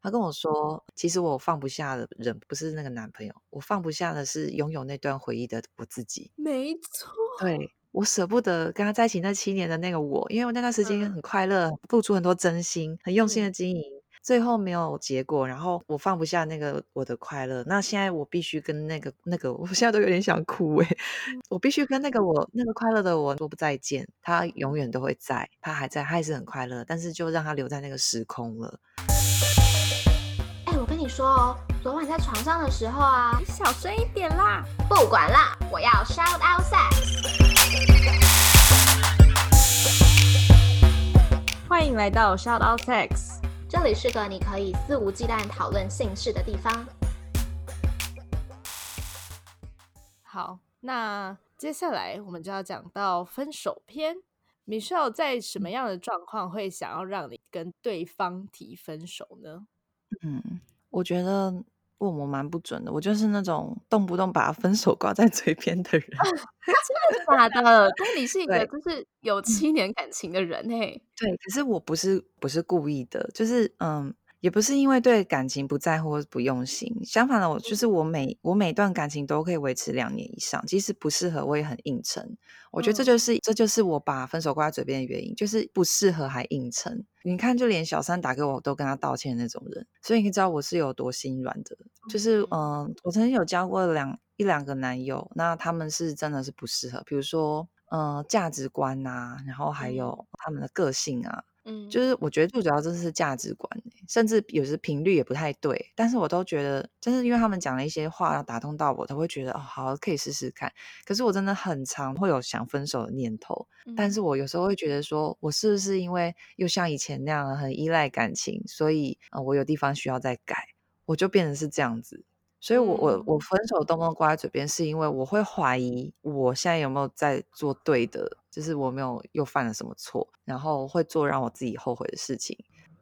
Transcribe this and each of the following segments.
他跟我说，其实我放不下的人不是那个男朋友，我放不下的是拥有那段回忆的我自己。没错，对我舍不得跟他在一起那七年的那个我，因为我那段时间很快乐，付出很多真心，很用心的经营。最后没有结果，然后我放不下那个我的快乐，那现在我必须跟那个那个，我现在都有点想哭哎，我必须跟那个我那个快乐的我说不再见，他永远都会在，他还在，他还是很快乐，但是就让他留在那个时空了。说哦，昨晚在床上的时候啊，你小声一点啦，不管啦，我要 shout out sex。欢迎来到 shout out sex。这里是个你可以肆无忌惮讨论性事的地方。好，那接下来我们就要讲到分手篇。Michelle 在什么样的状况会想要让你跟对方提分手呢？嗯，我觉得。问我蛮不准的，我就是那种动不动把分手挂在嘴边的人。真的假的？但你是一个就是有七年感情的人嘿。对，可是我不是不是故意的，就是嗯。也不是因为对感情不在乎或不用心，相反的，我就是我每我每段感情都可以维持两年以上，即使不适合，我也很硬撑。我觉得这就是这就是我把分手挂在嘴边的原因，就是不适合还硬撑。你看，就连小三打给我都跟他道歉那种人，所以你知道我是有多心软的。就是嗯，我曾经有交过两一两个男友，那他们是真的是不适合，比如说嗯价值观啊，然后还有他们的个性啊。嗯，就是我觉得最主要真的是价值观，甚至有时频率也不太对，但是我都觉得，就是因为他们讲了一些话要打动到我，都会觉得哦，好可以试试看。可是我真的很常会有想分手的念头，但是我有时候会觉得说，我是不是因为又像以前那样很依赖感情，所以呃，我有地方需要再改，我就变成是这样子。所以，我我我分手动不动挂在嘴边，是因为我会怀疑我现在有没有在做对的，就是我没有又犯了什么错，然后会做让我自己后悔的事情。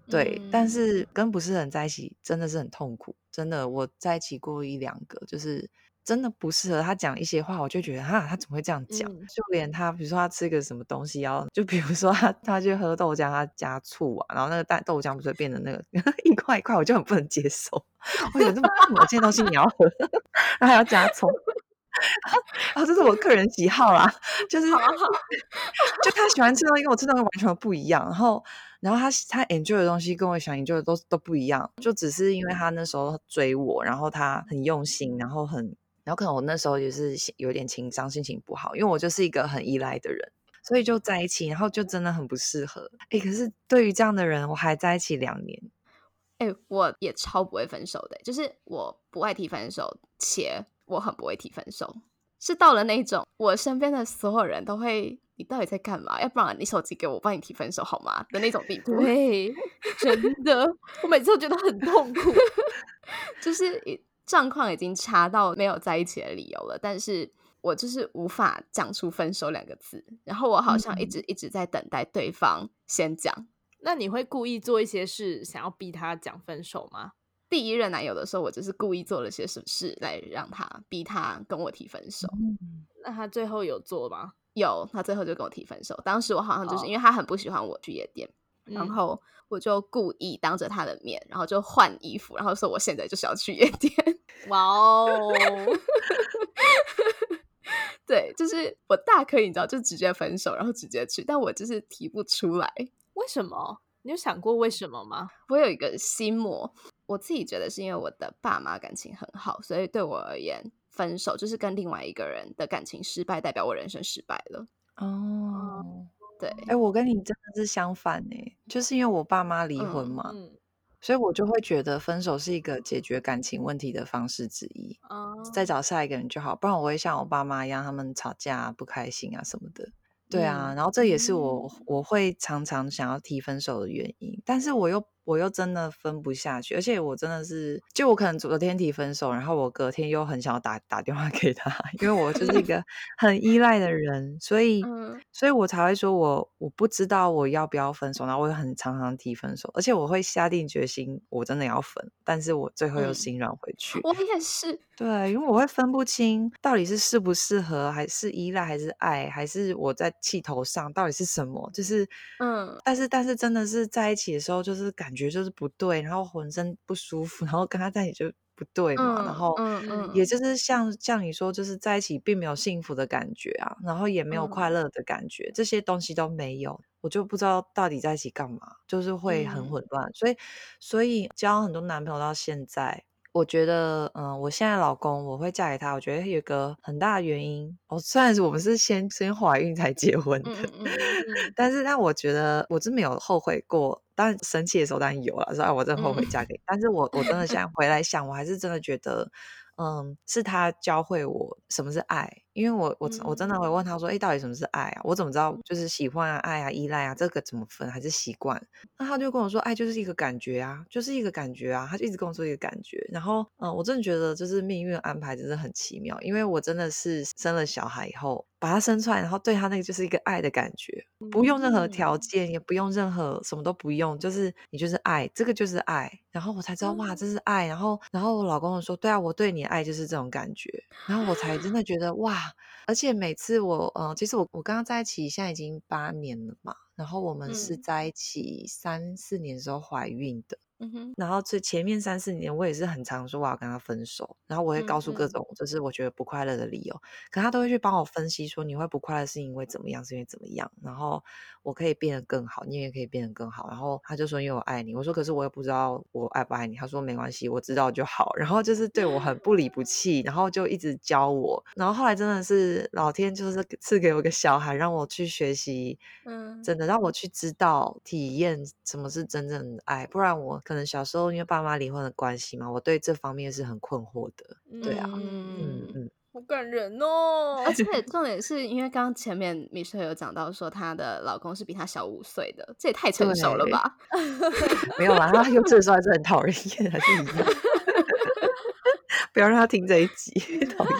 对，但是跟不是人在一起真的是很痛苦，真的，我在一起过一两个，就是。真的不适合他讲一些话，我就觉得哈，他怎么会这样讲？就连他，比如说他吃个什么东西，然后就比如说他他去喝豆浆，他加醋啊，然后那个蛋豆浆不是变得那个一块一块，我就很不能接受。我有这么恶心的东西你要喝，然后还要加葱，啊，这是我个人喜好啦，就是就他喜欢吃东西跟我吃东西完全不一样，然后然后他他 enjoy 的东西跟我想 enjoy 的都都不一样，就只是因为他那时候追我，然后他很用心，然后很。然后可能我那时候也是有点情商，心情不好，因为我就是一个很依赖的人，所以就在一起，然后就真的很不适合。哎，可是对于这样的人，我还在一起两年。哎，我也超不会分手的，就是我不爱提分手，且我很不会提分手，是到了那种我身边的所有人都会，你到底在干嘛？要不然你手机给我，帮你提分手好吗？的那种地步。对，真的，我每次都觉得很痛苦，就是。状况已经差到没有在一起的理由了，但是我就是无法讲出分手两个字，然后我好像一直一直在等待对方先讲。那你会故意做一些事，想要逼他讲分手吗？第一任男友的时候，我就是故意做了些什么事来让他逼他跟我提分手。那他最后有做吗？有，他最后就跟我提分手。当时我好像就是因为他很不喜欢我去夜店。然后我就故意当着他的面，然后就换衣服，然后说我现在就是要去夜店。哇哦！对，就是我大可以，你知道，就直接分手，然后直接去，但我就是提不出来。为什么？你有想过为什么吗？我有一个心魔，我自己觉得是因为我的爸妈感情很好，所以对我而言，分手就是跟另外一个人的感情失败，代表我人生失败了。哦。对，哎，我跟你真的是相反呢，就是因为我爸妈离婚嘛，所以我就会觉得分手是一个解决感情问题的方式之一，再找下一个人就好，不然我会像我爸妈一样，他们吵架不开心啊什么的。对啊，然后这也是我我会常常想要提分手的原因，但是我又。我又真的分不下去，而且我真的是，就我可能昨天提分手，然后我隔天又很想要打打电话给他，因为我就是一个 很依赖的人，所以，所以我才会说我我不知道我要不要分手，然后我很常常提分手，而且我会下定决心我真的要分，但是我最后又心软回去。我也是，对，因为我会分不清到底是适不适合，还是依赖，还是爱，还是我在气头上到底是什么，就是，嗯，但是但是真的是在一起的时候，就是感。觉就是不对，然后浑身不舒服，然后跟他在一起就不对嘛，然嗯后嗯嗯。也就是像像你说，就是在一起并没有幸福的感觉啊，然后也没有快嗯。乐的感觉，这些东西都没有，我就不知道到底在一起干嘛，就是会很嗯。混乱。所以，所以交很多男朋友到现在，我觉得，嗯，我现在老公我会嫁给他，我觉得有一个很大的原因，哦，虽然是我们是先先怀孕才结婚的，但是但我觉得我真没有后悔过，当然生气的时候当然有了，说啊我真的后悔嗯嫁给你，但是我我真的 现在回来想，我还是真的觉得，嗯，是他教会我什么是爱，因为我我我真的会问他说，哎，到底什么是爱啊？我怎么知道就是喜欢啊、爱啊、依赖啊，这个怎么分？还是习惯？那他就跟我说，爱就是一个感觉啊，就是一个感觉啊，他就一直跟我说一个感觉。然后，嗯，我真的觉得就是命运安排真的很奇妙，因为我真的是生了小孩以后，把它生出来，然后对他那个就是一个爱的感觉，不用任何条嗯件，也不用任何什么都不用，就是你就是爱，这个就是爱。然后我才知道，哇，这是爱。然后，然后我老公就说，对啊，我对你的爱就是这种感觉。然后我才真的觉得，哇，而且每次我，嗯、其实我我跟他在一起现在已经八年了嘛，然后我们是嗯在一起三四年的时候怀孕的。嗯哼然后这前面三四年，我也是很常说我要跟他分手，然后我会告诉各种就是我觉得不快乐的理由，可他都会去帮我分析说你会不快乐是因为怎么样，是因为怎么样，然后我可以变得更好，你也可以变得更好。然后他就说因为我爱你，我说可是我也不知道我爱不爱你，他说没关系，我知道就好。然后就是对我很不离不弃，然后就一直教我。然后后来真的是老天就是赐给我一个小孩，让我去学习，嗯真的让我去知道体验什么是真正的爱，不然我可能小时候因为爸妈离婚的关系嘛，我对这方面是很困惑的。对啊，嗯嗯嗯，好感人哦！而且 重点是因为刚刚前面米舍有讲到说她的老公是比她小五岁的，这也太成熟了吧？没有啦，他幼稚的时候还是很讨人厌，还是一样。不要让他听这一集，讨厌。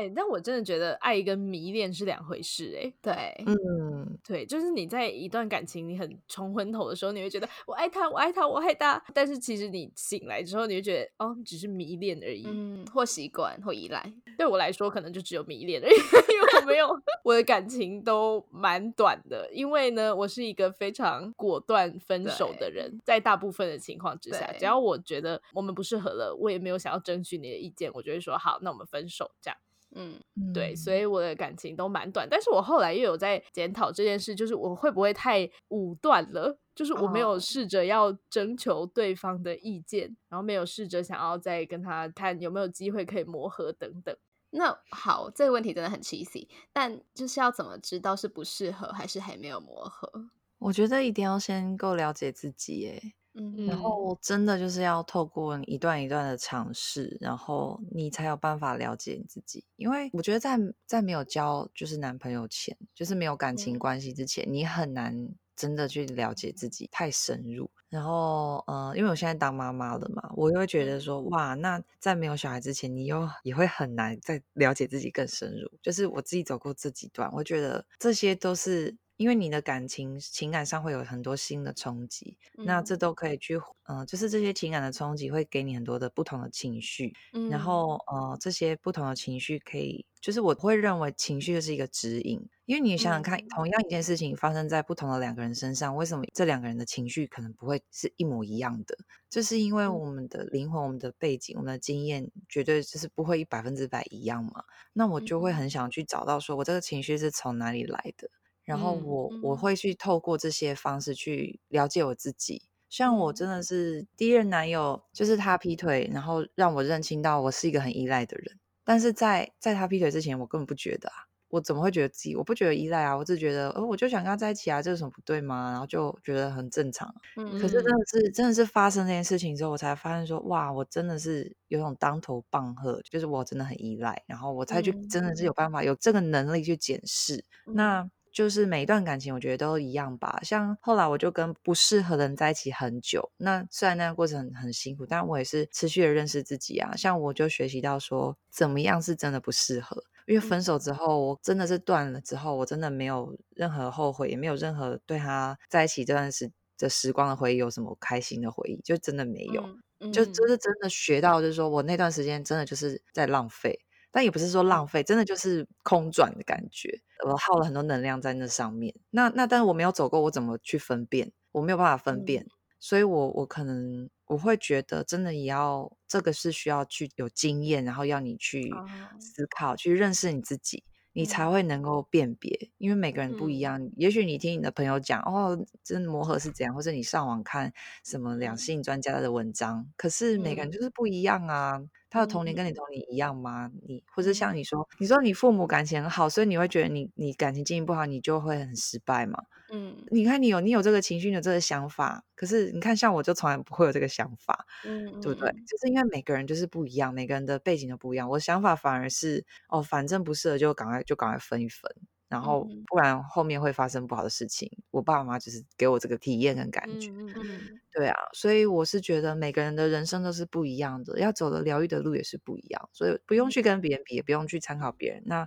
哎、但我真的觉得爱跟迷恋是两回事哎、对，嗯，对，就是你在一段感情你很冲昏头的时候，你会觉得我爱他，我爱他，我爱他，但是其实你醒来之后，你会觉得哦，只是迷恋而已，嗯，或习惯或依赖。对我来说，可能就只有迷恋而已，因为我没有我的感情都蛮短的，因为呢，我是一个非常果断分手的人，在大部分的情况之下，只要我觉得我们不适合了，我也没有想要争取你的意见，我就会说好，那我们分手这样。嗯，对，所以以我的感情都蛮短，但是我后来又有在检讨这件事，就是我会不会太武断了？就是我没有哦试着要征求对方的意见，然后没有试着想要再跟他看有没有机会可以磨合等等。那好，这个问题真的很 cheesy，但就是要怎么知道是不适合还是还没有磨合？我觉得一定要先够了解自己，耶。嗯然后真的就是要透过一段一段的尝试，然后你才有办法了解你自己。因为我觉得在在没有交就是男朋友前，就是没有感情嗯关系之前，你很难真的去了解自己太深入。然后呃，因为我现在当妈妈了嘛，我又会觉得说哇，那在没有小孩之前，你又也会很难再了解自己更深入。就是我自己走过这几段，我觉得这些都是。因为你的感情情感上会有很多新的冲击，那这嗯都可以去，嗯、就是这些情感的冲击会给你很多的不同的情绪，然嗯后呃，这些不同的情绪可以，就是我会认为情绪就是一个指引，因为你想想看，嗯同样一件事情发生在不同的两个人身上，为什么这两个人的情绪可能不会是一模一样的？就是因为嗯我们的灵魂、我们的背景、我们的经验，绝对就是不会百分之百一样嘛。那我就会嗯很想去找到，说我这个情绪是从哪里来的。然后嗯我我嗯会去透过这些方式去了解我自己。像我嗯真的是第一任男友，就是他劈腿，然后让我认清到我是一个很依赖的人。但是在在他劈腿之前，我根本不觉得啊，我怎么会觉得自己？我不觉得依赖啊，我只觉得，呃，我就想跟他在一起啊，这有什么不对吗？然后就觉得很正常。可是真的是真的是发生这件事情之后，我才发现说，哇，我真的是有种当头棒喝，就是我真的很依赖，然后我才去嗯真的是有办法有这个能力去检视。那就是每一段感情，我觉得都一样吧。像后来我就跟不适合的人在一起很久，那虽然那个过程很很辛苦，但我也是持续的认识自己啊。像我就学习到说，怎么样是真的不适合。因为分手之后，我真的是断了之后，我真的没有任何后悔，也没有任何对他在一起这段时的时光的回忆有什么开心的回忆，就真的没有。嗯就就是真的学到，就是说我那段时间真的就是在浪费，但也不是说浪费，真的就是空转的感觉。我耗了很多能量在那上面。那那但是我没有走过，我怎么去分辨？我没有办法分辨。所以我我可能我会觉得，真的也要这个是需要去有经验，然后要你去哦思考，去认识你自己，你才嗯会能够辨别。因为每个人不一嗯样，也许你听你的朋友讲，哦，真的磨合是怎样，或者你上网看什么两嗯性专家的文章，可是每个人嗯就是不一样啊。他的童年嗯跟你童年一样吗？你或者像嗯你说，你说你父母感情很好，所以你会觉得你你感情经营不好，你就会很失败嘛？嗯你看你有你有这个情绪，你有这个想法，可是你看像我就从来不会有这个想法，嗯对不对？嗯就是因为每个人就是不一样，每个人的背景都不一样。我的想法反而是哦，反正不适合就赶快就赶快分一分，然后嗯不然后面会发生不好的事情。我爸爸妈妈就是给我这个体验跟感觉，嗯嗯嗯对啊，所以我是觉得每个人的人生都是不一样的，要走的疗愈的路也是不一样，所以不用去跟别人比，也不用去参考别人。那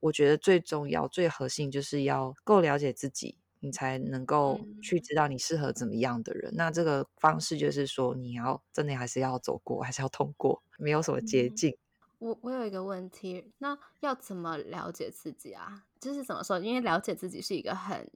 我觉得最重要、最核心就是要够了解自己，你才能够去嗯知道你适合怎么样的人。那这个方式就是说，你要真的还是要走过，还是要通过，没有什么捷嗯径。我我有一个问题，那要怎么了解自己啊？就是怎么说？因为了解自己是一个很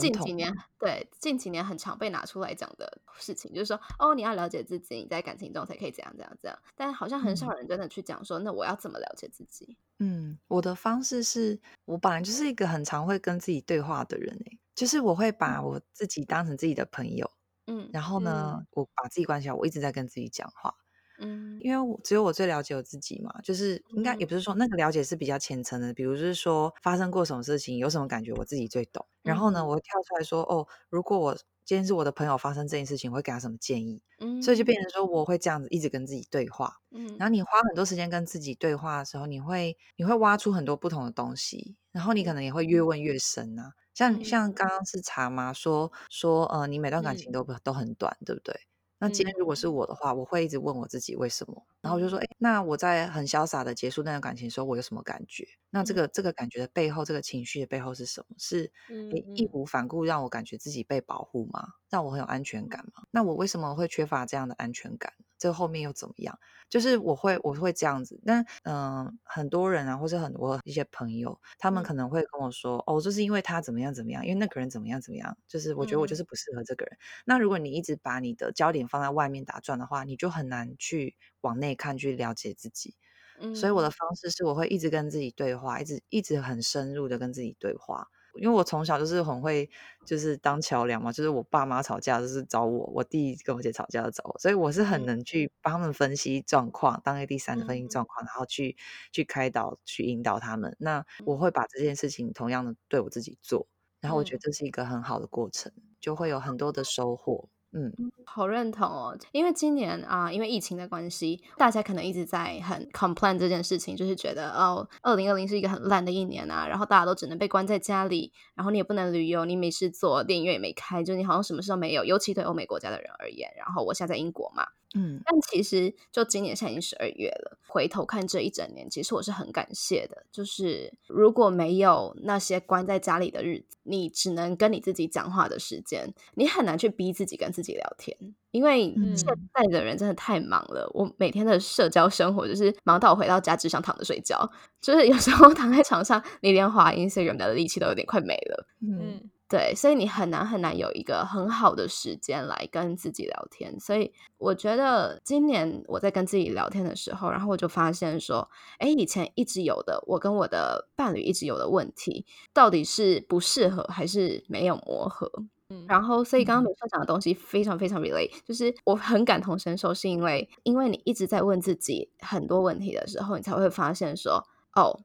近几年对近几年很常被拿出来讲的事情，就是说哦，你要了解自己，你在感情中才可以怎样怎样怎样。但好像很少嗯人真的去讲说，那我要怎么了解自己？嗯，我的方式是我本来就是一个很常会跟自己对话的人诶、就是我会把我自己当成自己的朋友，嗯然后呢，我把自己关起来，我一直在跟自己讲话。嗯因为我只有我最了解我自己嘛，就是应该也不是说那个了解是比较浅层的，比如是说发生过什么事情，有什么感觉，我自己最懂。然后呢，嗯我会跳出来说，哦，如果我今天是我的朋友发生这件事情，我会给他什么建议？嗯，所以就变成说，我会这样子一直跟自己对话。嗯，然后你花很多时间跟自己对话的时候，你会你会挖出很多不同的东西，然后你可能也会越问越深啊。像像嗯刚刚是茶妈说说，呃，你每段感情嗯都不都很短，对不对？那今天如果是嗯我的话，我会一直问我自己为什么，然后我就说，哎，那我在很潇洒的结束那段感情的时候，我有什么感觉？那这嗯个这个感觉的背后，这个情绪的背后是什么？是你义嗯无反顾让我感觉自己被保护吗？让我很有安全感吗？那我为什么会缺乏这样的安全感？这后面又怎么样？就是我会我会这样子，但嗯、很多人啊，或者很多一些朋友，他们嗯可能会跟我说，哦，就是因为他怎么样怎么样，因为那个人怎么样怎么样，就是我觉得我就嗯是不适合这个人。那如果你一直把你的焦点放在外面打转的话，你就很难去往内看，去了解自己。所以我的嗯方式是，我会一直跟自己对话，一直一直很深入的跟自己对话。因为我从小就是很会，就是当桥梁嘛，就是我爸妈吵架就是找我，我弟跟我姐吵架就找我，所以我是很嗯能去帮他们分析状况，当一个第三者分析嗯状况，然后去去开导、去引导他们。那我嗯会把这件事情同样的对我自己做，然后我觉得嗯这是一个很好的过程，就会有很多的收获。嗯好认同哦，因为今年啊、因为疫情的关系，大家可能一直在很 complain 这件事情，就是觉得哦，二零二零是一个很烂的一年啊，然后大家都只能被关在家里，然后你也不能旅游，你没事做，电影院也没开，就你好像什么事都没有，尤其对欧美国家的人而言。然后我现在在英国嘛，嗯但其实就今年现在已经十二月了，回头看这一整年，其实我是很感谢的。就是如果没有那些关在家里的日子，你只能跟你自己讲话的时间，你很难去逼自己跟自己聊天，因为嗯现在的人真的太忙了。我每天的社交生活就是忙到我回到家只想躺着睡觉，就是有时候躺在床上，你连滑 Instagram 的力气都有点快没了。嗯嗯对，所以你很难很难有一个很好的时间来跟自己聊天。所以我觉得今年我在跟自己聊天的时候，然后我就发现说，哎，以前一直有的，我跟我的伴侣一直有的问题，到底是不适合还是没有磨合？嗯然后，所以刚刚嗯美社讲的东西非常非常 relate，就是我很感同身受，是因为因为你一直在问自己很多问题的时候，你才会发现说，哦，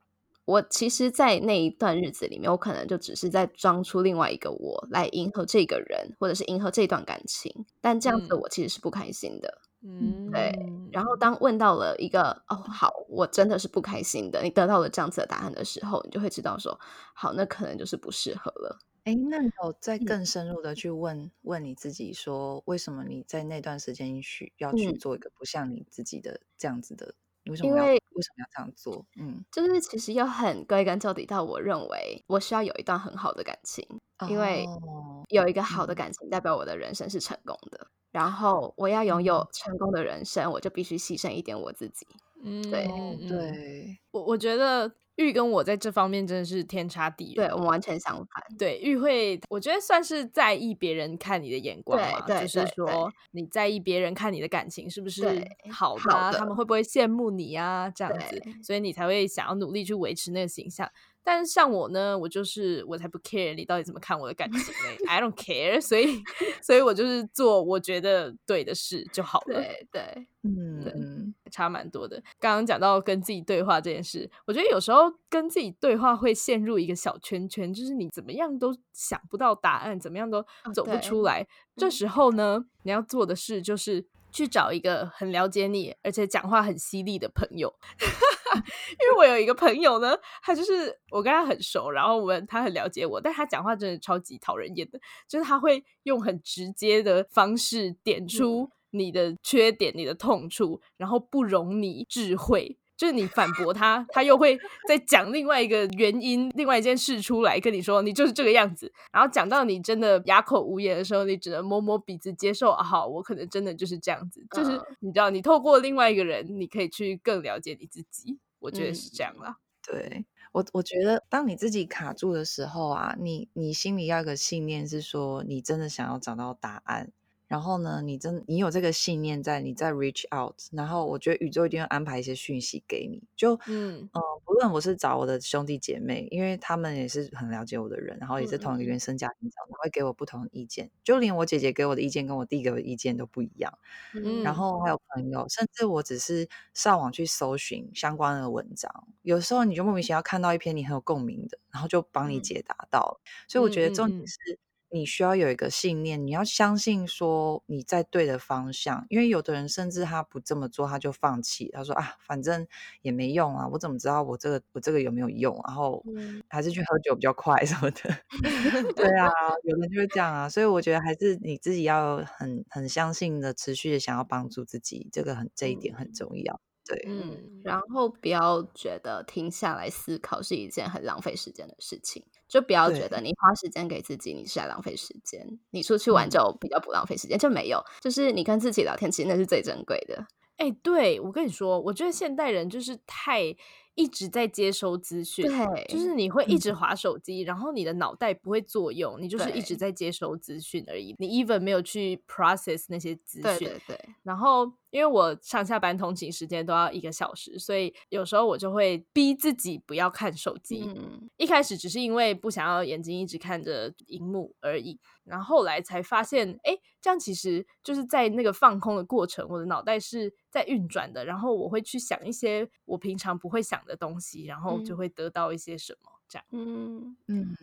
我其实，在那一段日子里面，我可能就只是在装出另外一个我来迎合这个人，或者是迎合这段感情，但这样子嗯我其实是不开心的。嗯，对然后当问到了一个哦，好，我真的是不开心的，你得到了这样子的答案的时候，你就会知道说，好，那可能就是不适合了。哎，那你有再嗯更深入的去问问你自己，说为什么你在那段时间需要去嗯做一个不像你自己的这样子的？你为什么要因为为什么要这样做？嗯，就是其实又很归根究底到，我认为我需要有一段很好的感情，因为哦有一个好的嗯感情代表我的人生是成功的。然后我要拥嗯有成功的人生，我就必须牺牲一点我自己。嗯，对对，我我觉得玉跟我在这方面真的是天差地远。对我们完全相反。对，玉会，我觉得算是在意别人看你的眼光嘛，对对就是对说你在意别人看你的感情是不是对好的啊、好的他们会不会羡慕你啊？这样子，所以你才会想要努力去维持那个形象。但是像我呢，我就是我才不 care 你到底怎么看我的感情 嘞，I don't care，所以所以我就是做我觉得对的事就好了。对对，嗯对嗯差蛮多的。刚刚讲到跟自己对话这件事，我觉得有时候跟自己对话会陷入一个小圈圈，就是你怎么样都想不到答案，怎么样都走不出来。这嗯时候呢，你要做的事就是去找一个很了解你，而且讲话很犀利的朋友。因为我有一个朋友呢，他就是我跟他很熟，然后我们他很了解我，但他讲话真的超级讨人厌的，就是他会用很直接的方式点出你的缺点、你的痛处，然后不容你智慧。就是你反驳他，他又会再讲另外一个原因、另外一件事出来跟你说，你就是这个样子。然后讲到你真的哑口无言的时候，你只能摸摸鼻子接受。啊、好，我可能真的就是这样子。就是嗯你知道，你透过另外一个人，你可以去更了解你自己。我觉得是这样啦。对我，我觉得当你自己卡住的时候啊，你你心里要有个信念是说，你真的想要找到答案。然后呢，你真你有这个信念在，你再 reach out，然后我觉得宇宙一定会安排一些讯息给你。就嗯呃，不论我是找我的兄弟姐妹，因为他们也是很了解我的人，然后也是同一个嗯嗯嗯原生家庭长大，会给我不同的意见。就连我姐姐给我的意见跟我弟给我的意见都不一样。嗯然后还有朋友，甚至我只是上网去搜寻相关的文章，有时候你就莫名其妙看到一篇你很有共鸣的，然后就帮你嗯解答到了。所以我觉得嗯嗯嗯重点是你需要有一个信念，你要相信说你在对的方向，因为有的人甚至他不这么做，他就放弃，他说啊，反正也没用啊，我怎么知道我这个我这个有没有用？然后嗯还是去喝酒比较快什么的。对啊，有人就是这样啊，所以我觉得还是你自己要很很相信的，持续的想要帮助自己，这个很这一点很重要。对，嗯嗯，然后不要觉得停下来思考是一件很浪费时间的事情，就不要觉得你花时间给自己，你是在浪费时间。你出去玩嗯就比较不浪费时间，就没有，就是你跟自己聊天，其实那是最珍贵的。哎、对我跟你说，我觉得现代人就是太一直在接收资讯，对就是你会一直嗯划手机，然后你的脑袋不会作用，你就是一直在接收资讯而已，你 even 没有去 process 那些资讯。对对对，然后，因为我上下班通勤时间都要一个小时，所以有时候我就会逼自己不要看手机。嗯一开始只是因为不想要眼睛一直看着荧幕而已，然后后来才发现，哎，这样其实就是在那个放空的过程，我的脑袋是在运转的，然后我会去想一些我平常不会想的东西，然后就嗯会得到一些什么，这样。嗯。嗯，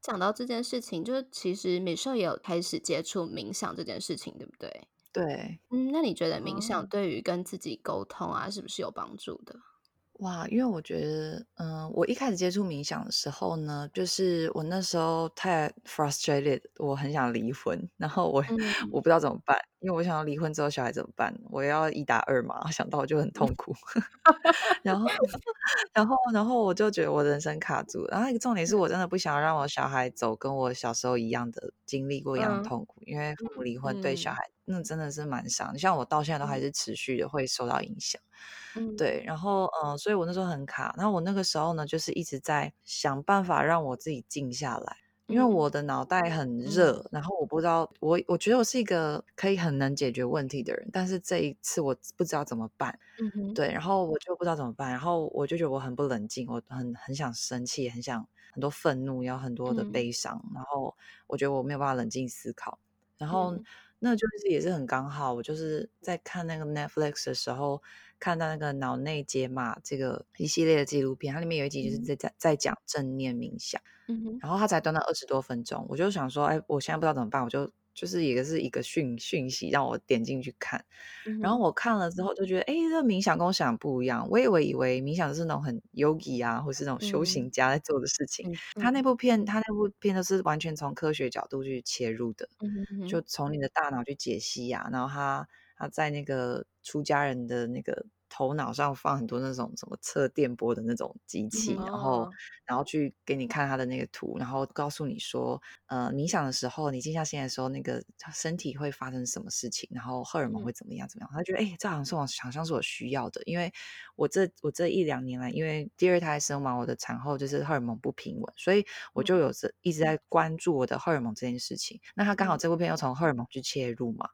讲到这件事情，就是其实美秀也有开始接触冥想这件事情，对不对？对，嗯，那你觉得冥想哦对于跟自己沟通啊，是不是有帮助的？哇，因为我觉得，嗯、我一开始接触冥想的时候呢，就是我那时候太 frustrated，我很想离婚，然后我、嗯。我不知道怎么办，因为我想要离婚之后小孩怎么办，我要一打二嘛，想到我就很痛苦，然后，然后，然后我就觉得我人生卡住了，然后一个重点是我真的不想要让我小孩走跟我小时候一样的经历过一样痛苦，因为父母离婚对小嗯。孩那真的是蛮伤，像我到现在都还嗯。是持续的会受到影响。嗯，对，然后嗯、呃所以我那时候很卡。然后我那个时候呢，就是一直在想办法让我自己静下来，因为嗯。我的脑袋很热，然后我不知道，我我觉得我是一个可以很能解决问题的人，但是这一次我不知道怎么办。嗯。哼，对，然后我就不知道怎么办，然后我就觉得我很不冷静，我很很想生气，很想很多愤怒，有很多的嗯。悲伤，然后我觉得我没有办法冷静思考，然后嗯那就是也是很刚好，我就是在看那个 Netflix 的时候，看到那个脑内解码这个一系列的纪录片，它里面有一集就是嗯在在在讲正念冥想，嗯，然后它才短短二十多分钟，我就想说，哎，我现在不知道怎么办，我就就是也是一个讯讯息让我点进去看。然后我看了之后就觉得，哎，这冥想跟我想的不一样。我以为以为冥想就是那种很 yogi 啊，或是那种修嗯行家在做的事情。嗯他那部片，他那部片都是完全从科学角度去切入的，嗯就从你的大脑去解析呀、然后他他在那个出家人的那个头脑上放很多那种什么测电波的那种机器，然后哦。然后去给你看他的那个图，然后告诉你说，呃，冥想的时候，你静下心来的时候，那个身体会发生什么事情，然后荷尔蒙嗯。会怎么样怎么样。他觉得，哎、这好像是我好像是我需要的，因为我这我这一两年来，因为第二胎生完，我的产后就是荷尔蒙不平稳，所以我就有这一直在关注我的荷尔蒙这件事情。那他刚好嗯。这部片又从荷尔蒙去切入嘛，嗯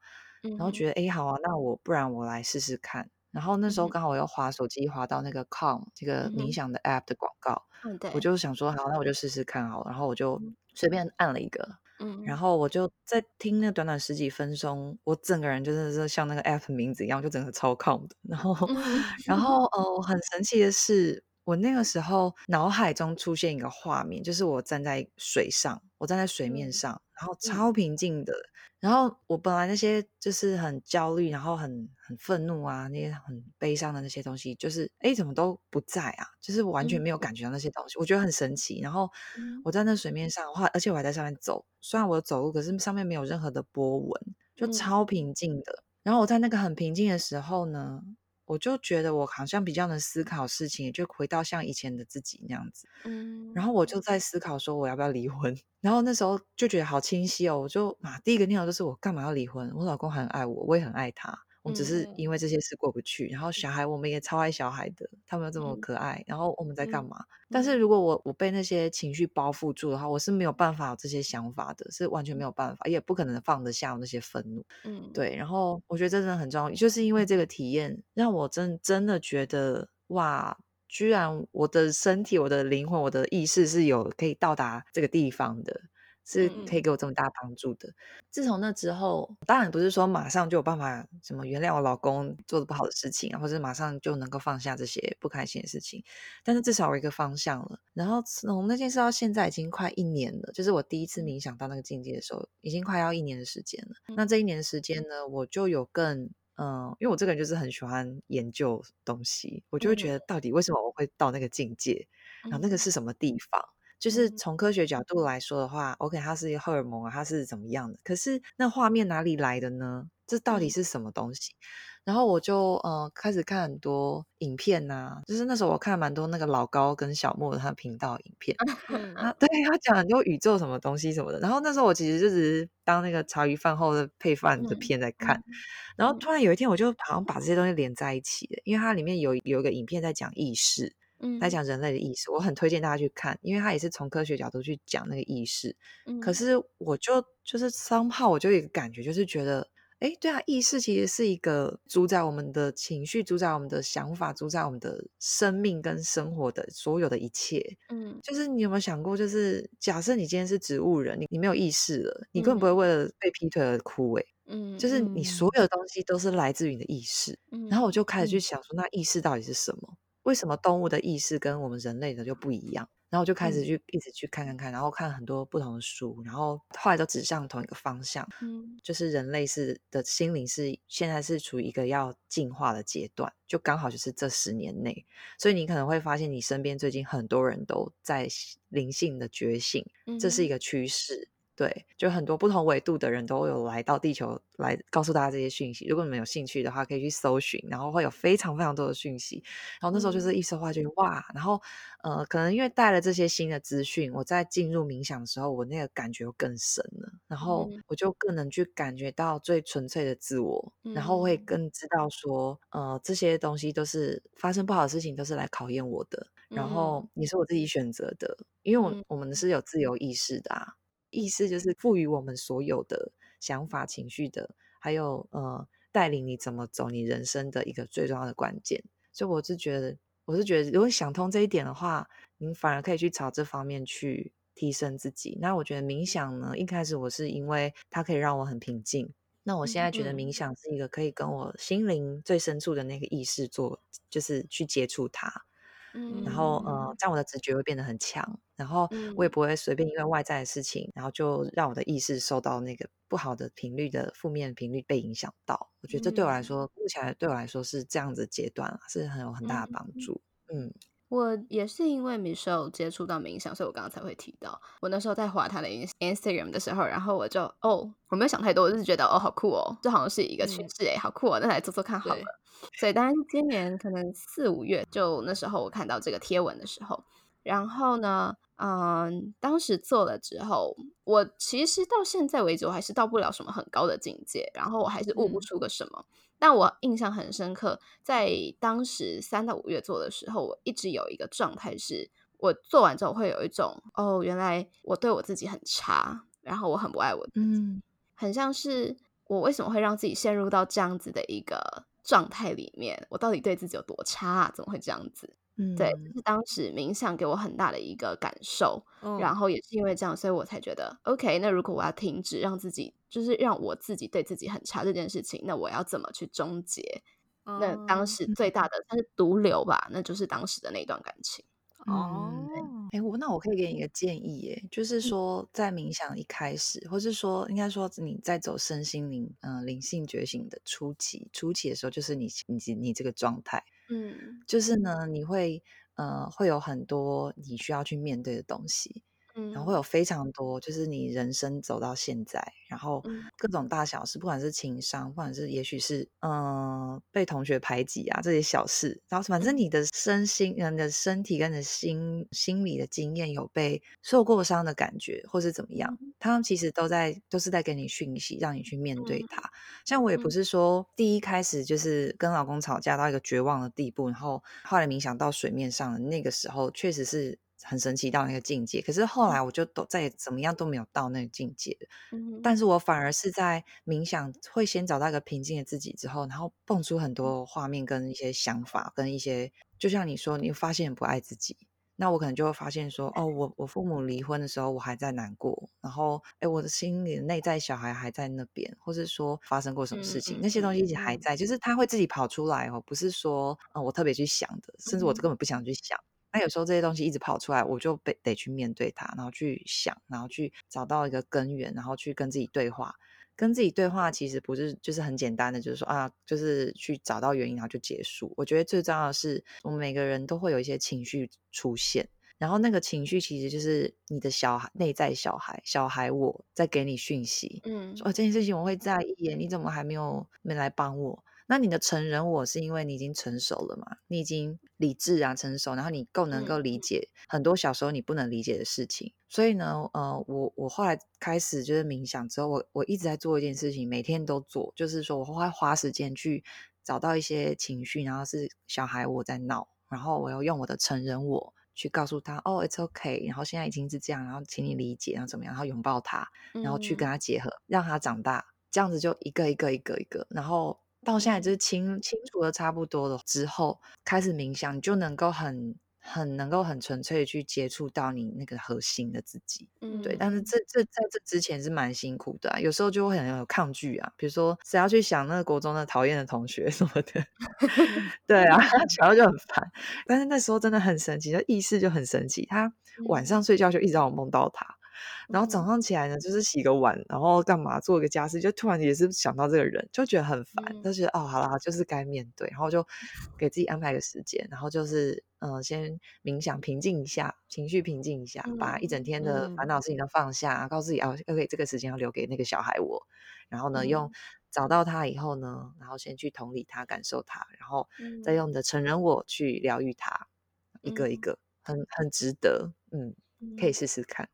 然后觉得哎、诶好啊，那我不然我来试试看。然后那时候刚好我又滑手机滑到那个 Calm 这个冥想的 App 的广告，嗯对，我就想说好，那我就试试看好了。然后我就嗯。随便按了一个，嗯。然后我就在听那短短十几分钟，我整个人真的是像那个 App 名字一样，就整个超 calm 的。然后，嗯然后呃，很神奇的是，我那个时候脑海中出现一个画面，就是我站在水上，我站在水面嗯。上，然后嗯。超平静的。然后我本来那些就是很焦虑，然后很很愤怒啊，那些很悲伤的那些东西，就是哎怎么都不在啊，就是完全嗯没有感觉到那些东西，我觉得很神奇。然后嗯我在那水面上的话，而且我还在上面走，虽然我走路，可是上面没有任何的波纹，就嗯超平静的。然后我在那个很平静的时候呢，我就觉得我好像比较能思考事情，也就回到像以前的自己那样子。嗯然后我就在思考说我要不要离婚，然后那时候就觉得好清晰哦，我就啊第一个念头就是我干嘛要离婚？我老公很爱我，我也很爱他，我只是嗯因为这些事过不去。然后小孩我们也超爱小孩的，他们又这么嗯可爱，然后我们在干嗯嘛？但是如果我我被那些情绪包覆住的话，我是没有办法有这些想法的，是完全没有办法，也不可能放得下那些愤怒。嗯对，然后我觉得这真的很重要，就是因为这个体验，让我真真的觉得哇，居然我的身体、我的灵魂、我的意识是有可以到达这个地方的，是可以嗯给我这么大帮助的。自从那之后，当然不是说马上就有办法什么原谅我老公做的不好的事情啊，或者马上就能够放下这些不开心的事情，但是至少有一个方向了。然后从那件事到现在已经快一年了，就是我第一次冥想到那个境界的时候，已经快要一年的时间了。那这一年的时间呢，我就有更嗯，因为我这个人就是很喜欢研究东西，我就会觉得到底为什么我会到那个境界，然后那个是什么地方？就是嗯从科学角度来说的话，OK，它是荷尔蒙啊，它是怎么样的？可是那画面哪里来的呢？这到底嗯是什么东西？然后我就呃开始看很多影片呐、就是那时候我看蛮多那个老高跟小莫的他的频道影片，嗯他对他讲很多宇宙什么东西什么的。然后那时候我其实就只是当那个茶余饭后的配饭的嗯片在看，然后嗯突然有一天我就好像把这些东西连在一起了，因为它里面有有一个影片在讲意识，嗯在讲人类的意识，我很推荐大家去看，因为它也是从科学角度去讲那个意识。可嗯是我就就是 somehow 我就有一个感觉，就是觉得，哎，对啊，意识其实是一个主宰我们的情绪、主宰我们的想法、主宰我们的生命跟生活的所有的一切。嗯就是你有没有想过，就是假设你今天是植物人，你你没有意识了，你根本不会嗯为了被劈腿而枯萎。嗯就是你所有的东西都是来自于你的意识。嗯然后我就开始去嗯想说，那意识到底是什么？为什么动物的意识跟我们人类的就不一样？然后我就开始嗯去一直去看看看，然后看很多不同的书，然后后来都指向同一个方向，嗯就是人类是的心灵是现在是处于一个要进化的阶段，就刚好就是这十年内，所以你可能会发现你身边最近很多人都在灵性的觉醒，这是一嗯个趋势。对，就很多不同维度的人都有来到地球来告诉大家这些讯息。如果你们有兴趣的话，可以去搜寻，然后会有非常非常多的讯息。然后那时候就是嗯一说话就哇，然后呃，可能因为带了这些新的资讯，我在进入冥想的时候，我那个感觉又更深了，然后嗯我就更能去感觉到最纯粹的自我，然后会嗯更知道说，呃，这些东西都是发生不好的事情，都是来考验我的，然后也是我自己选择的，因为我嗯我们是有自由意识的啊。意识就是赋予我们所有的想法、情绪的，还有呃，带领你怎么走你人生的一个最重要的关键。所以我是觉得，我是觉得，如果想通这一点的话，你反而可以去朝这方面去提升自己。那我觉得冥想呢，一开始我是因为它可以让我很平静。那我现在觉得冥嗯想是一个可以跟我心灵最深处的那个意识做，就是去接触它。嗯然后呃，这样我的直觉会变得很强，然后我也嗯不会随便因为外在的事情，然后就让我的意识受到那个不好的频率的负面频率被影响到。我觉得这对我来嗯说，目前对我来说是这样子阶段啊，是很有很大的帮嗯助。嗯我也是因为 Michelle 接触到冥想，所以我刚刚才会提到。我那时候在滑他的 Instagram 的时候，然后我就哦，我没有想太多，我就是觉得哦，好酷哦，这好像是一个趋势哎，好酷哦，那来做做看好了。所以当然今年可能四五月，就那时候我看到这个贴文的时候，然后呢，嗯，当时做了之后，我其实到现在为止，我还是到不了什么很高的境界，然后我还是悟不出个什么。但我印象很深刻，在当时三到五月做的时候，我一直有一个状态是，我做完之后会有一种哦，原来我对我自己很差，然后我很不爱我自己，很像是我为什么会让自己陷入到这样子的一个状态里面？我到底对自己有多差？怎么会这样子？对，是当时冥想给我很大的一个感受，然后也是因为这样，所以我才觉得 OK。那如果我要停止让自己，就是让我自己对自己很差这件事情，那我要怎么去终结？那当时最大的算是毒瘤吧，那就是当时的那段感情。哦，哎，我那我可以给你一个建议，耶，就是说在冥想一开始，或是说应该说你在走身心灵嗯灵性觉醒的初期，初期的时候，就是你你你这个状态。嗯，就是呢，你会呃会有很多你需要去面对的东西，嗯，然后会有非常多，就是你人生走到现在，然后各种大小事，不管是情商，不管是也许是嗯被同学排挤啊这些小事，然后反正你的身心、人的身体跟你的心心理的经验有被受过伤的感觉，或是怎么样，他们其实都在都是在给你讯息，让你去面对它。像我也不是说第一开始就是跟老公吵架到一个绝望的地步，然后后来冥想到水面上的那个时候，确实是很神奇到那个境界。可是后来我就都再怎么样都没有到那个境界。嗯，但是我反而是在冥想会先找到一个平静的自己之后，然后蹦出很多画面跟一些想法，跟一些就像你说，你发现不爱自己。那我可能就会发现说，哦，我我父母离婚的时候，我还在难过，然后，哎，我的心里内在小孩还在那边，或是说发生过什么事情，那些东西一直还在，就是他会自己跑出来哦，不是说，嗯，我特别去想的，甚至我根本不想去想。那有时候这些东西一直跑出来，我就被得去面对它，然后去想，然后去找到一个根源，然后去跟自己对话。跟自己对话其实不是就是很简单的，就是说啊，就是去找到原因，然后就结束。我觉得最重要的是，我们每个人都会有一些情绪出现，然后那个情绪其实就是你的小孩内在小孩，小孩我在给你讯息，嗯，说这件事情我会在意，你怎么还没有没来帮我？那你的成人我是因为你已经成熟了嘛？你已经理智啊，成熟，然后你够能够理解很多小时候你不能理解的事情。所以呢，呃，我我后来开始就是冥想之后，我我一直在做一件事情，每天都做，就是说我会花时间去找到一些情绪，然后是小孩我在闹，然后我要用我的成人我去告诉他，哦，it's okay，然后现在已经是这样，然后请你理解，然后怎么样，然后拥抱他，然后去跟他结合，让他长大，这样子就一个一个一个一个，然后。到现在就是清清楚的差不多了之后，开始冥想，你就能够很很能够很纯粹的去接触到你那个核心的自己，嗯，对。但是这这在这之前是蛮辛苦的，有时候就会很有抗拒啊，比如说谁要去想那个国中的讨厌的同学什么的，对啊，想到就很烦。但是那时候真的很神奇，就意识就很神奇，他晚上睡觉就一直让我梦到他。然后早上起来呢，就是洗个碗，然后干嘛做一个家事，就突然也是想到这个人，就觉得很烦，就觉得哦，好啦，就是该面对，然后就给自己安排个时间，然后就是嗯，先冥想平静一下，情绪平静一下，把一整天的烦恼事情都放下，告诉自己啊，OK，这个时间要留给那个小孩我，然后呢，用找到他以后呢，然后先去同理他，感受他，然后再用你的成人我去疗愈他，一个一个，很很值得，嗯，可以试试看。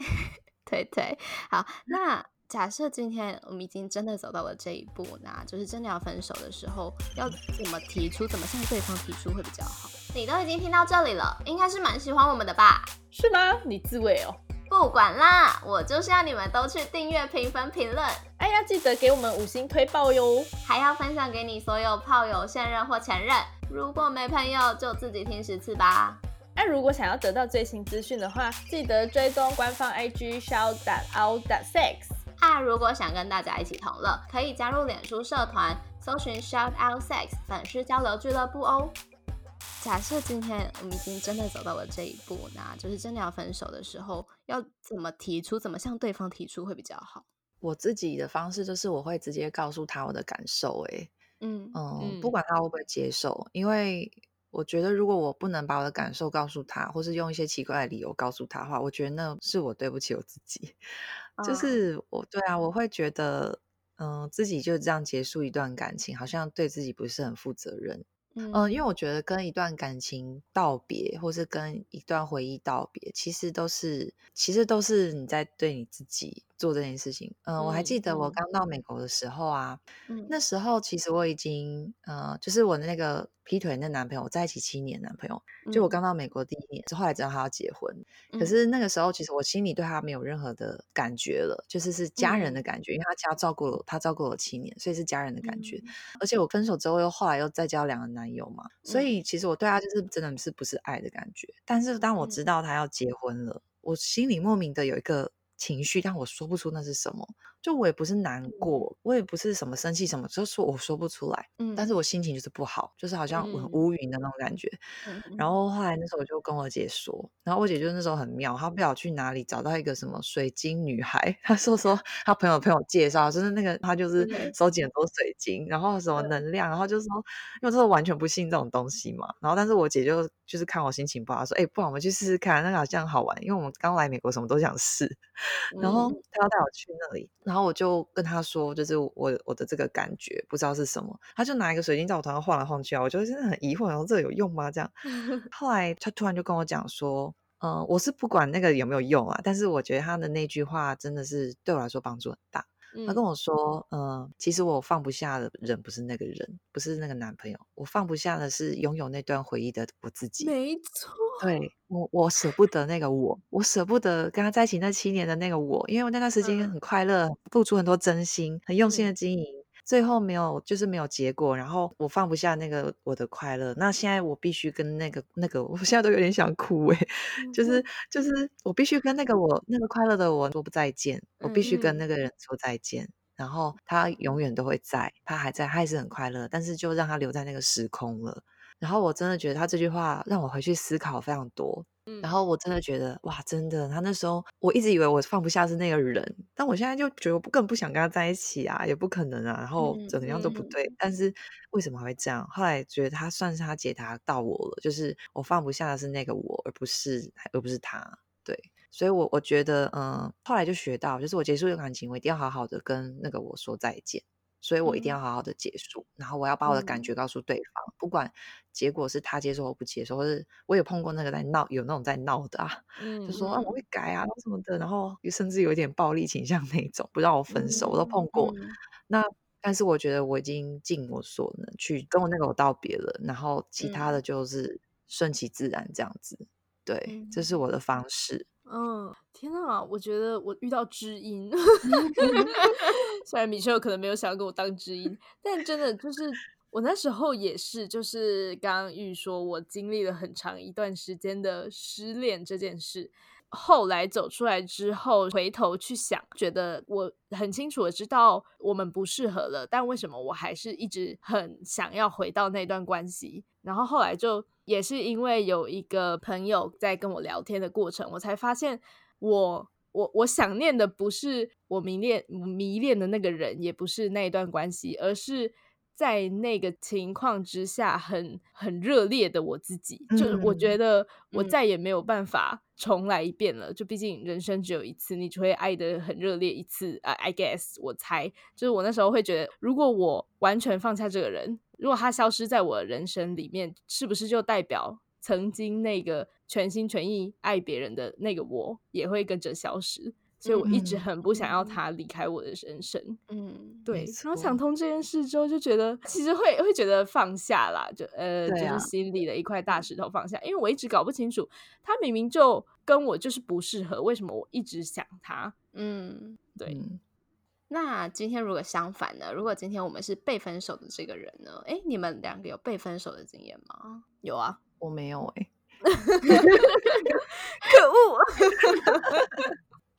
对对，好。那假设今天我们已经真的走到了这一步，那就是真的要分手的时候，要怎么提出，怎么向对方提出会比较好？你都已经听到这里了，应该是蛮喜欢我们的吧？是吗？你自慰哦？不管啦，我就是要你们都去订阅、评分、评论。哎呀，记得给我们五星推爆哟！还要分享给你所有炮友、现任或前任。如果没朋友，就自己听十次吧。那如果想要得到最新资讯的话，记得追踪官方 IG shout out sex。啊，如果想跟大家一起同乐，可以加入脸书社团，搜寻 shout out sex 粉丝交流俱乐部哦。假设今天我们已经真的走到了这一步，那就是真的要分手的时候，要怎么提出，怎么向对方提出会比较好？我自己的方式就是我会直接告诉他我的感受，哎，嗯嗯，不管他会不会接受，因为。我觉得如果我不能把我的感受告诉他，或是用一些奇怪的理由告诉他的话，我觉得那是我对不起我自己。就啊是我对啊，我会觉得，嗯、自己就这样结束一段感情，好像对自己不是很负责任。嗯嗯，因为我觉得跟一段感情道别，或是跟一段回忆道别，其实都是，其实都是你在对你自己做这件事情。嗯，我还嗯记得我嗯。刚到美国的时候啊，嗯。那时候其实我已经，呃，就是我的那个劈腿那男朋友，我在一起七年男朋友，就我嗯。刚到美国第一年，后来知道他要结婚，可嗯。是那个时候其实我心里对他没有任何的感觉了，就是是家人的嗯。感觉，因为他家照顾了他照顾了我七年，所以是家人的感觉。嗯。而且我分手之后又后来又再交两个男友嘛，所嗯。以其实我对他就是真的是不是爱的感觉。但是当我知嗯。道他要结婚了，我心里莫名的有一个情绪，但我说不出那是什么。就我也不是难过，我也不是什么生气什么，就是说我说不出来。嗯。但是我心情就是不好，就是好像我很嗯。乌云的那种感觉。嗯然后后来那时候我就跟我姐说，然后我姐就那时候很妙，她不知道去哪里找到一个什么水晶女孩，她说说 她朋友朋友介绍，就是那个她就是嗯收集很多水晶，然后什么能量，然后就说，因为我那时候完全不信这种东西嘛，然后但是我姐就就是看我心情不好，说，哎、不然我们去试试看，那个好像好玩，因为我们刚来美国，什么都想试，然后嗯。她要带我去那里，然后我就跟他说，就是我我的这个感觉不知道是什么，他就拿一个水晶在我头上晃来晃去啊，我就真的很疑惑，然后这个有用吗？这样。后来他突然就跟我讲说，嗯、我是不管那个有没有用啊，但是我觉得他的那句话真的是对我来说帮助很大。他跟嗯我说，嗯、其实我放不下的人不是那个人，不是那个男朋友，我放不下的是拥有那段回忆的我自己。没。错，对。我，我舍不得那个我，我舍不得跟他在一起那七年的那个我，因为我那段时间嗯。很快乐，付出很多真心，很用心的嗯。经营，最后没有就是没有结果，然后我放不下那个我的快乐，那现在我必须跟那个那个，我现在都有点想哭诶、就是就是我必须跟那个我那个快乐的我说不再见，我必须跟嗯那个人说再见。然后他永远都会在，他还在，他还是很快乐，但是就让他留在那个时空了。然后我真的觉得他这句话让我回去思考非常多。嗯然后我真的觉得哇，真的，他那时候我一直以为我放不下是那个人，但我现在就觉得我根本不想跟他在一起啊，也不可能啊，然后嗯怎么样都不嗯对。但是为什么还会这样？后来觉得他算是他解答到我了，就是我放不下的是那个我，而不是而不是他。对，所以我我觉得，嗯，后来就学到，就是我结束这个感情，我一定要好好的跟那个我说再见。所以我一定嗯要好好的结束，然后我要把我的感嗯觉告诉对方，不管结果是他接受或不接受，或是我有碰过那个在闹，有那种在闹的啊，嗯就说啊我嗯会改啊什么的，然后甚至有一点暴力倾向那种，不让我分手，我都碰过。嗯那但是我觉得我已经尽我所能去跟我那个我道别了，然后其他的嗯就是顺其自然这样子。对，这是嗯我的方式。嗯，天呐，我觉得我遇到知音，虽然米秀可能没有想要跟我当知音，但真的就是我那时候也是，就是刚刚玉说，我经历了很长一段时间的失恋这件事。后来走出来之后，回头去想，觉得我很清楚的知道我们不适合了，但为什么我还是一直很想要回到那段关系？然后后来就也是因为有一个朋友在跟我聊天的过程，我才发现我我我想念的不是我迷恋迷恋的那个人，也不是那一段关系，而是在那个情况之下很很热烈的我自己。就我觉嗯得我嗯再也没有办法重来一遍了。就毕竟人生只有一次，你只会爱的很热烈一次啊、i guess 我猜，就是我那时候会觉得，如果我完全放下这个人，如果他消失在我的人生里面，是不是就代表曾经那个全心全意爱别人的那个我也会跟着消失？所以我一直嗯很不想要嗯他离开我的人生。嗯对，然后想通这件事之后，就觉得其实会会觉得放下啦，就呃，就是心里的一块大石头放下，因为我一直搞不清楚，他明明就跟我就是不适合，为什么我一直想他？嗯。对，嗯那今天如果相反呢？如果今天我们是被分手的这个人呢？哎，你们两个有被分手的经验吗？有啊，我没有哎、可恶！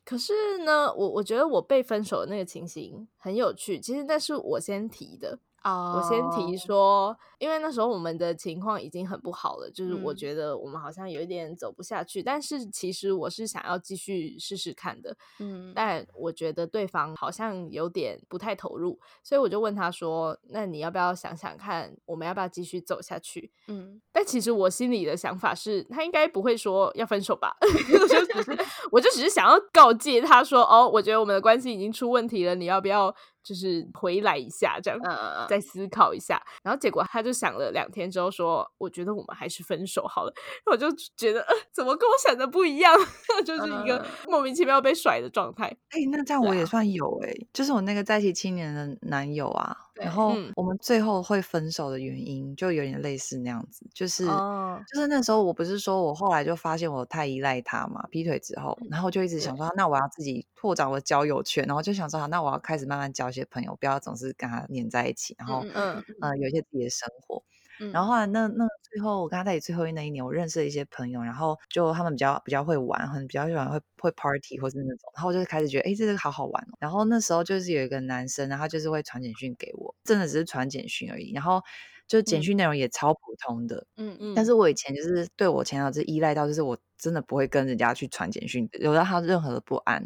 可是呢，我我觉得我被分手的那个情形很有趣，其实那是我先提的。哦，我先提说，因为那时候我们的情况已经很不好了，就是我嗯觉得我们好像有一点走不下去，但是其实我是想要继续试试看的，嗯，但我觉得对方好像有点不太投入，所以我就问他说：“那你要不要想想看，我们要不要继续走下去？”嗯但其实我心里的想法是，他应该不会说要分手吧？我就只是，我就只是想要告诫他说：“哦，我觉得我们的关系已经出问题了，你要不要就是回来一下，这样嗯，再思考一下？”然后结果他就想了两天之后说：“我觉得我们还是分手好了。”我就觉得，呃，怎么跟我想的不一样？就是一个嗯莫名其妙被甩的状态。哎、那这样我也算有哎、就是我那个在一起七年的男友啊，对然后嗯。我们最后会分手的原因就有点类似那样子，就是、哦。就是那时候我不是说我后来就发现我太依赖他嘛，劈腿之后，然后就一直想说，那我要自己拓展我的交友圈，然后就想说，好，那我要开始慢慢交一些朋友，不要总是跟他黏在一起，然后嗯呃有一些自己的生活。嗯，然后后来那那最后我跟他在一起最后那一年，我认识了一些朋友，然后就他们比较比较会玩，很比较喜欢会会 party 或是那种，然后我就开始觉得，哎，这个好好玩哦。然后那时候就是有一个男生，然后就是会传简讯给我，真的只是传简讯而已，然后就简嗯讯内容也超普通的。嗯嗯但是我以前就是对我前男友是依赖到，就是我真的不会跟人家去传简讯，有让他任何的不安。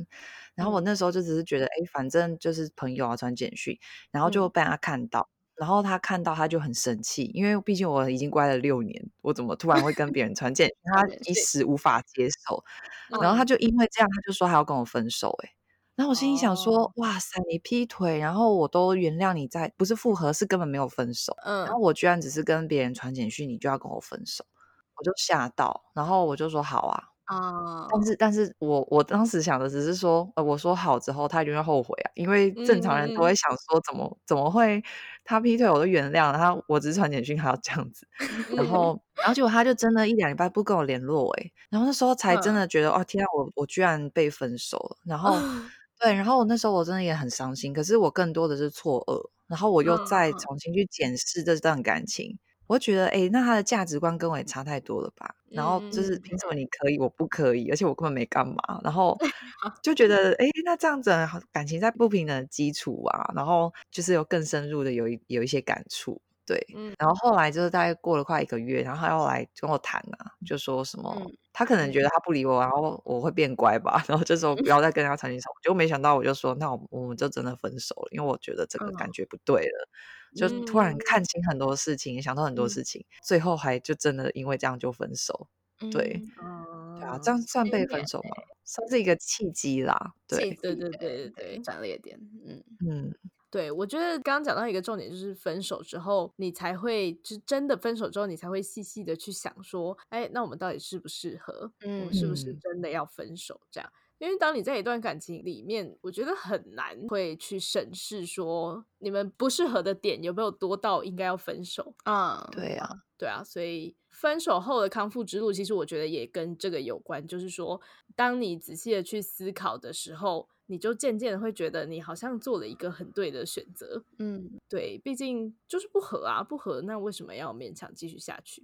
然后我那时候就只是觉得，哎，反正就是朋友啊，传简讯，然后就被他看到，然后他看到他就很生气，因为毕竟我已经乖了六年，我怎么突然会跟别人传简讯？他一时无法接受，然后他就因为这样，他就说他要跟我分手、欸，然后我心里想说，哦哇塞，你劈腿，然后我都原谅你在，不是复合，是根本没有分手。然后嗯我居然只是跟别人传简讯，你就要跟我分手，我就吓到，然后我就说好啊，啊，但是但是我我当时想的只是说，呃，我说好之后，他一定会后悔啊，因为正常人都会。嗯想说，怎么怎么会他劈腿我都原谅了，他我只是传简讯还要这样子，然嗯后然后结果他就真的一两礼拜不跟我联络诶、然后那时候 才真嗯。的觉得，哦天啊，我我居然被分手了，然后。对，然后我那时候我真的也很伤心，可是我更多的是错愕，然后我又嗯再嗯。重新去检视这段感情，我觉得，哎，那他的价值观跟我也差太多了吧？然后就是嗯凭什么你可以，我不可以？而且我根本没干嘛，然后 就觉得，哎，那这样子感情在不平等的基础啊，然后就是有更深入的有一有一些感触，对。嗯然后后来就是大概过了快一个月，然后他又来跟我谈啊，就说什么、嗯他可能觉得他不理我，然后我会变乖吧，然后这时候不要再跟他传讯息，结果没想到我就说，那我我们就真的分手了，因为我觉得这个感嗯觉不对了，就突然嗯看清很多事情，想到很多嗯事情，最后还就真的因为这样就分手，对嗯对啊，哦这样算被分手吗？算是一个契机啦，对，对对对对对转捩点，嗯嗯，对，我觉得刚刚讲到一个重点，就是分手之后，你才会就真的分手之后，你才会细细的去想说，哎，那我们到底适不适合？我们是不是嗯真的要分手？这样，因为当你在一段感情里面，我觉得很难会去审视说你们不适合的点有没有多到应该要分手。嗯，对啊，对啊，所以分手后的康复之路，其实我觉得也跟这个有关。就是说，当你仔细的去思考的时候，你就渐渐的会觉得你好像做了一个很对的选择。嗯对，毕竟就是不合啊，不合，那为什么要勉强继续下去？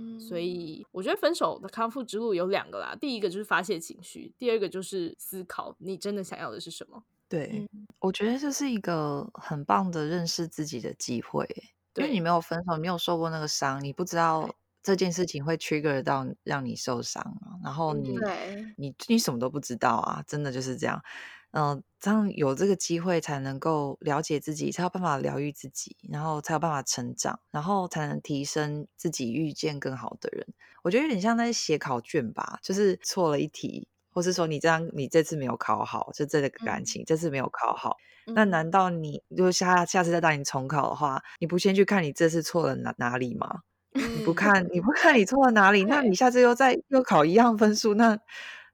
嗯，所以我觉得分手的康复之路有两个啦，第一个就是发泄情绪，第二个就是思考你真的想要的是什么。对，嗯。我觉得这是一个很棒的认识自己的机会。欸，因为你没有分手，你没有受过那个伤，你不知道。这件事情会 trigger 到让你受伤啊，然后嗯你你你什么都不知道啊，真的就是这样。嗯、这样有这个机会才能够了解自己，才有办法疗愈自己，然后才有办法成长，然后才能提升自己，遇见更好的人。我觉得有点像在写考卷吧，就是错了一题，或是说你这样你这次没有考好，就这个感嗯情、这次没有考好，那嗯难道你如果下下次再带你重考的话，你不先去看你这次错了哪哪里吗？你不嗯看，你不看你错了哪里，那你下次又再又考一样分数，那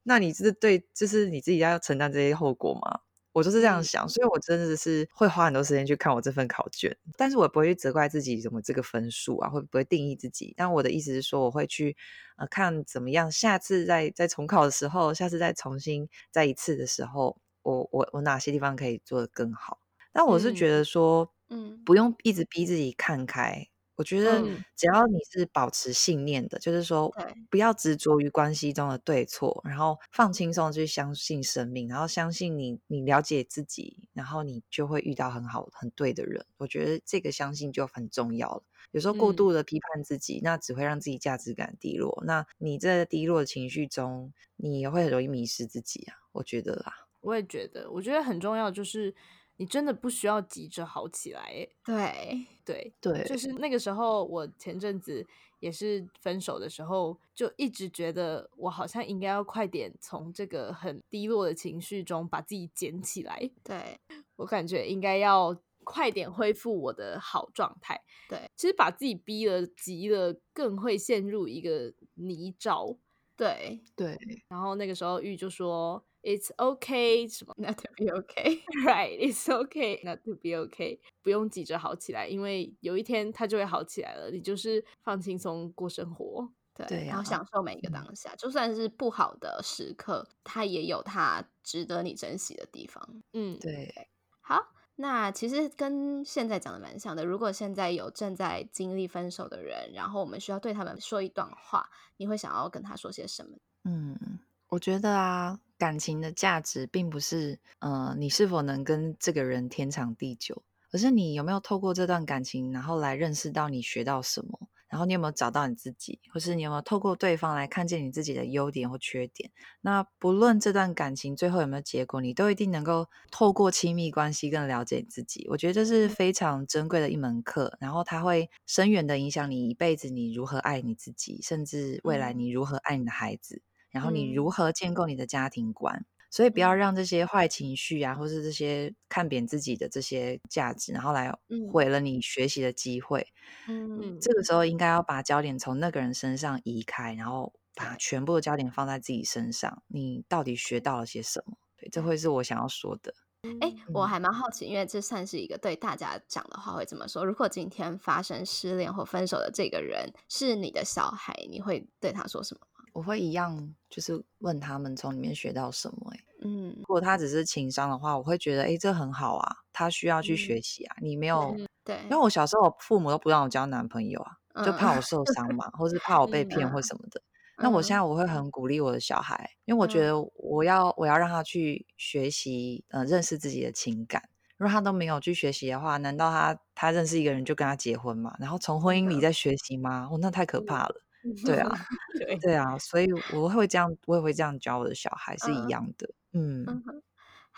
那你是对，就是你自己要承担这些后果吗？我就是这样嗯想，所以我真的是会花很多时间去看我这份考卷，但是我不会去责怪自己怎么这个分数啊，会不会定义自己？但我的意思是说，我会去呃看怎么样，下次再再重考的时候，下次再重新再一次的时候，我我我哪些地方可以做得更好？但我是觉得说，嗯不用一直逼自己看开，我觉得嗯只要你是保持信念的，就是说不要执着于关系中的对错，然后放轻松去相信生命，然后相信你你了解自己，然后你就会遇到很好很对的人。我觉得这个相信就很重要了。有时候过嗯度的批判自己，那只会让自己价值感低落。那你在低落的情绪中，你也会很容易迷失自己啊。我觉得啊，我也觉得，我觉得很重要，就是你真的不需要急着好起来欸。对，对，对，就是那个时候，我前阵子也是分手的时候，就一直觉得我好像应该要快点从这个很低落的情绪中把自己捡起来。对，我感觉应该要快点恢复我的好状态。对，其实把自己逼了、急了，更会陷入一个泥沼。对对，然后那个时候玉就说：“It's okay，什么，Not to be okay。right，It's okay not to be okay，不用急着好起来，因为有一天它就会好起来了。你就是放轻松过生活。对，对然后啊享受每一个嗯当下，就算是不好的时刻，它也有它值得你珍惜的地方。嗯，对，好，那其实跟现在讲的蛮像的。如果现在有正在经历分手的人，然后我们需要对他们说一段话，你会想要跟他说些什么？嗯，我觉得啊，感情的价值并不是，呃，你是否能跟这个人天长地久，而是你有没有透过这段感情，然后来认识到你学到什么，然后你有没有找到你自己，或是你有没有透过对方来看见你自己的优点或缺点。那不论这段感情最后有没有结果，你都一定能够透过亲密关系更了解你自己。我觉得这是非常珍贵的一门课，然后它会深远的影响你一辈子，你如何爱你自己，甚至未来嗯你如何爱你的孩子。然后你如嗯何建构你的家庭观。所以不要嗯让这些坏情绪啊，或是这些看扁自己的这些价值，然后来嗯毁了你学习的机会。嗯嗯这个时候应该要把焦点从那个人身上移开，然后把全部的焦点放在自己身上。你到底学到了些什么？对，这会是我想要说的。哎，我嗯还蛮好奇，因为这算是一个对大家讲的话会怎么说：如果今天发生失恋或分手的这个人是你的小孩，你会对他说什么？我会一样，就是问他们从里面学到什么、欸。嗯如果他只是情商的话，我会觉得，哎、这很好啊，他需要去嗯学习啊。你没有，对，因为我小时候我父母都不让我交男朋友啊，就怕我受伤嘛，或是怕我被骗或嗯什么的。那我现嗯在我会很鼓励我的小孩，因为我觉嗯得我要我要让他去学习，呃，认识自己的情感。如果他都没有去学习的话，难道他他认识一个人就跟他结婚吗？然后从婚姻里再学习吗？哦，那太可怕了。对啊，对，对啊，所以我会这样，我也会这样教我的小孩，是一嗯样的。嗯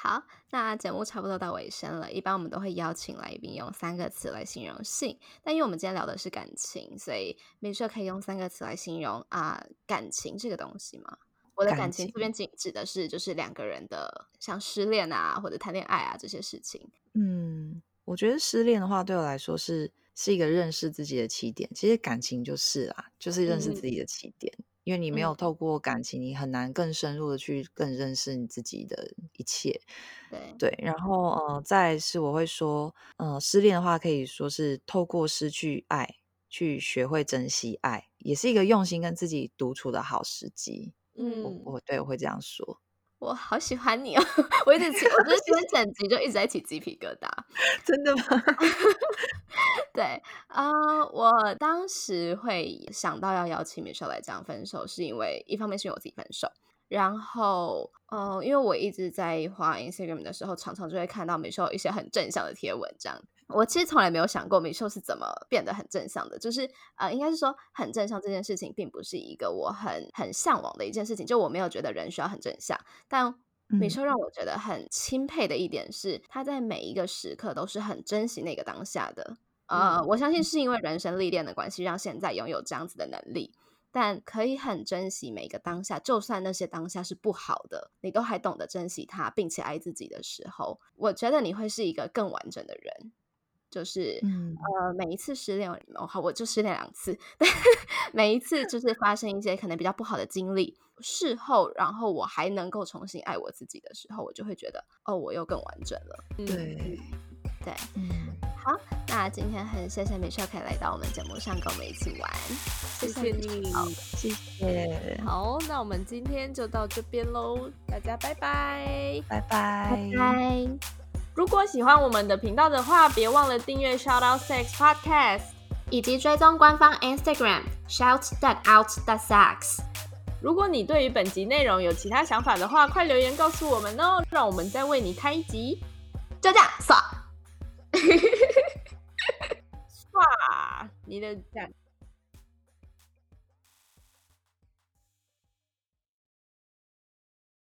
好，那节目差不多到尾声了。一般我们都会邀请来宾用三个词来形容性，但因为我们今天聊的是感情，所以没说可以用三个词来形容啊、感情这个东西吗？我的感感情这边指指的是就是两个人的像失恋啊或者谈恋爱啊这些事情。嗯，我觉得失恋的话，对我来说是是一个认识自己的起点。其实感情就是啊，就是认识嗯自己的起点。因为你没有嗯透过感情，你很难更深入的去更认识你自己的一切。对，对，然后呃，再是我会说，呃，失恋的话可以说是透过失去爱去学会珍惜爱，也是一个用心跟自己独处的好时机。我嗯，我对我会这样说，我好喜欢你哦！我一直起，我就是今天整集就一直在起鸡皮疙瘩。真的吗？对啊、我当时会想到要邀请 Michelle 来讲分手，是因为一方面是因为我自己分手，然后呃，因为我一直在滑 Instagram 的时候，常常就会看到 Michelle 有一些很正向的贴文，这样。我其实从来没有想过 Michelle 是怎么变得很正向的，就是呃，应该是说很正向这件事情，并不是一个我很很向往的一件事情，就我没有觉得人需要很正向，但嗯美秀让我觉得很钦佩的一点是，他在每一个时刻都是很珍惜那个当下的。呃，嗯我相信是因为人生历练的关系，让现在拥有这样子的能力。但可以很珍惜每一个当下，就算那些当下是不好的，你都还懂得珍惜它，并且爱自己的时候，我觉得你会是一个更完整的人。就是、嗯呃，每一次失恋，哦好，我就失恋两次，但 每一次就是发生一些可能比较不好的经历，事后，然后我还能够重新爱我自己的时候，我就会觉得，哦，我又更完整了。嗯对，对，嗯，好，那今天很谢谢美秀可以来到我们节目上跟我们一起玩，谢谢你。谢谢，好，那我们今天就到这边喽，大家拜拜。拜拜拜。拜。如果喜欢我们的频道的话，别忘了订阅 Shout Out Sex Podcast。以及追踪官方 Instagram shout that out that sucks。如果你对于本集内容有其他想法的话，快留言告诉我们哦，让我们再为你开一集。就这样，爽。哇，你的赞。